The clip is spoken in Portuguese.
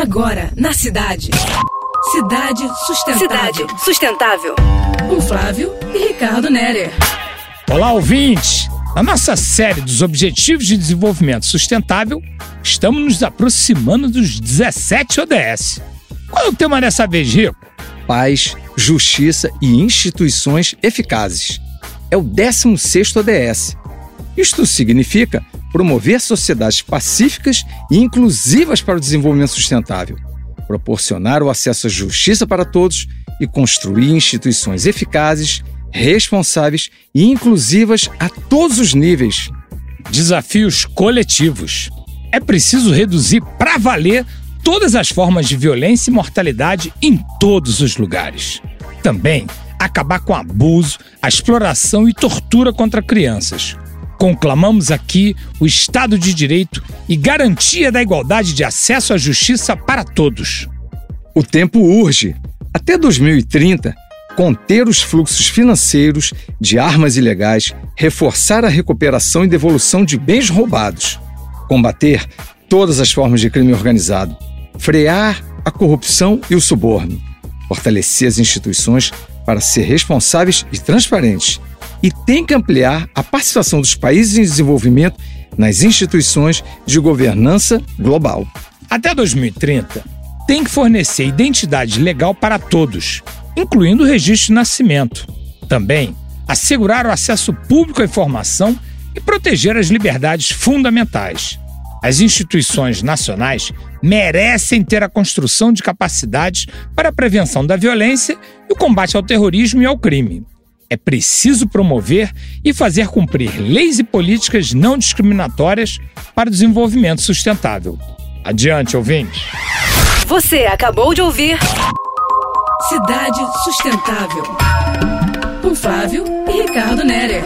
Agora, na cidade. Cidade Sustentável. Cidade Sustentável. Com Flávio e Ricardo Nerer. Olá, ouvintes! Na nossa série dos Objetivos de Desenvolvimento Sustentável, estamos nos aproximando dos 17 ODS. Qual é o tema dessa vez, Rico? Paz, justiça e instituições eficazes. É o 16º ODS. Isto significa promover sociedades pacíficas e inclusivas para o desenvolvimento sustentável, proporcionar o acesso à justiça para todos e construir instituições eficazes, responsáveis e inclusivas a todos os níveis. Desafios coletivos. É preciso reduzir para valer todas as formas de violência e mortalidade em todos os lugares. Também acabar com abuso, a exploração e tortura contra crianças Conclamamos aqui o Estado de Direito e garantia da igualdade de acesso à justiça para todos. O tempo urge. Até 2030, conter os fluxos financeiros de armas ilegais, reforçar a recuperação e devolução de bens roubados, combater todas as formas de crime organizado, frear a corrupção e o suborno, fortalecer as instituições para ser responsáveis e transparentes e tem que ampliar a participação dos países em desenvolvimento nas instituições de governança global. Até 2030, tem que fornecer identidade legal para todos, incluindo o registro de nascimento. Também assegurar o acesso público à informação e proteger as liberdades fundamentais. As instituições nacionais merecem ter a construção de capacidades para a prevenção da violência e o combate ao terrorismo e ao crime. É preciso promover e fazer cumprir leis e políticas não discriminatórias para o desenvolvimento sustentável. Adiante, ouvinte. Você acabou de ouvir Cidade Sustentável. Com Flávio e Ricardo Nerer.